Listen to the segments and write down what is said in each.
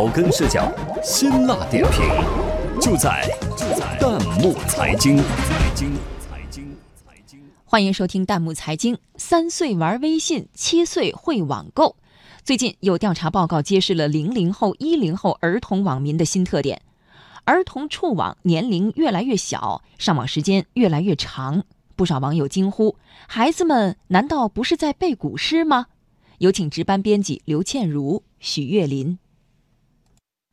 草根视角，辛辣点评，就在就在弹幕财经。财经财经财经，欢迎收听弹幕财经。三岁玩微信，七岁会网购。最近有调查报告揭示了零零后、一零后儿童网民的新特点：儿童触网年龄越来越小，上网时间越来越长。不少网友惊呼：“孩子们难道不是在背古诗吗？”有请值班编辑刘倩茹、许月林。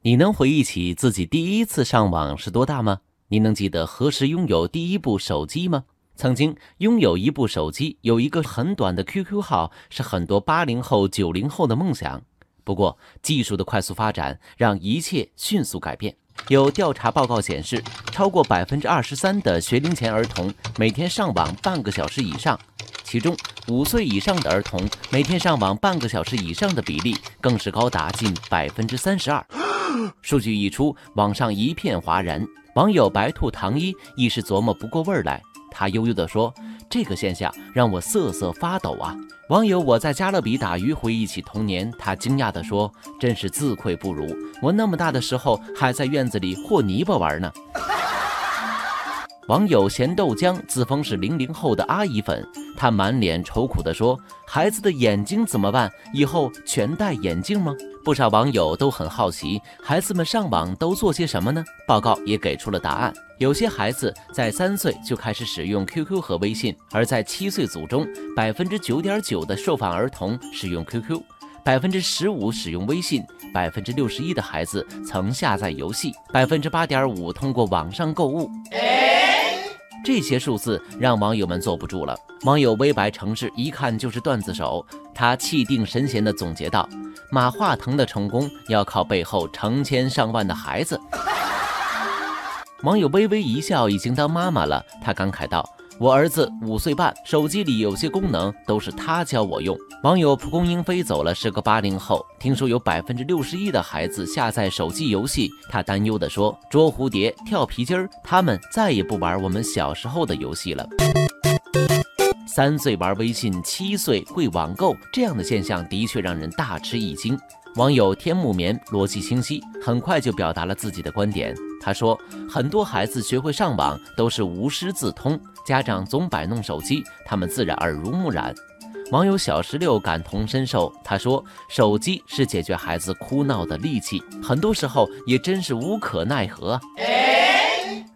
你能回忆起自己第一次上网是多大吗？你能记得何时拥有第一部手机吗？曾经拥有一部手机，有一个很短的 QQ 号，是很多八零后、九零后的梦想。不过，技术的快速发展让一切迅速改变。有调查报告显示，超过百分之二十三的学龄前儿童每天上网半个小时以上。其中，五岁以上的儿童每天上网半个小时以上的比例更是高达近百分之三十二。数据一出，网上一片哗然。网友白兔糖衣一时琢磨不过味儿来，他悠悠地说：“这个现象让我瑟瑟发抖啊！”网友我在加勒比打鱼回忆起童年，他惊讶地说：“真是自愧不如，我那么大的时候还在院子里和泥巴玩呢。”网友咸豆浆自封是零零后的阿姨粉，他满脸愁苦地说：“孩子的眼睛怎么办？以后全戴眼镜吗？”不少网友都很好奇，孩子们上网都做些什么呢？报告也给出了答案：有些孩子在三岁就开始使用 QQ 和微信，而在七岁组中，百分之九点九的受访儿童使用 QQ，百分之十五使用微信，百分之六十一的孩子曾下载游戏，百分之八点五通过网上购物。这些数字让网友们坐不住了。网友微白城市一看就是段子手，他气定神闲地总结道：“马化腾的成功要靠背后成千上万的孩子。”网友微微一笑，已经当妈妈了，他感慨道。我儿子五岁半，手机里有些功能都是他教我用。网友蒲公英飞走了，是个八零后，听说有百分之六十一的孩子下载手机游戏，他担忧地说：“捉蝴蝶、跳皮筋儿，他们再也不玩我们小时候的游戏了。”三岁玩微信，七岁会网购，这样的现象的确让人大吃一惊。网友天木棉逻辑清晰，很快就表达了自己的观点。他说：“很多孩子学会上网都是无师自通，家长总摆弄手机，他们自然耳濡目染。”网友小石榴感同身受，他说：“手机是解决孩子哭闹的利器，很多时候也真是无可奈何。”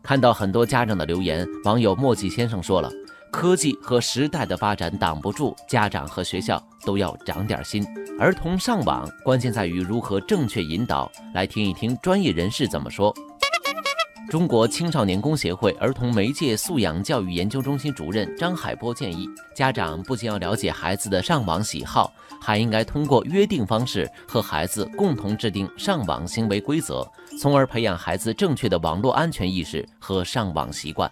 看到很多家长的留言，网友墨迹先生说了。科技和时代的发展挡不住，家长和学校都要长点心。儿童上网，关键在于如何正确引导。来听一听专业人士怎么说。中国青少年宫协会儿童媒介素养教育研究中心主任张海波建议，家长不仅要了解孩子的上网喜好，还应该通过约定方式和孩子共同制定上网行为规则，从而培养孩子正确的网络安全意识和上网习惯。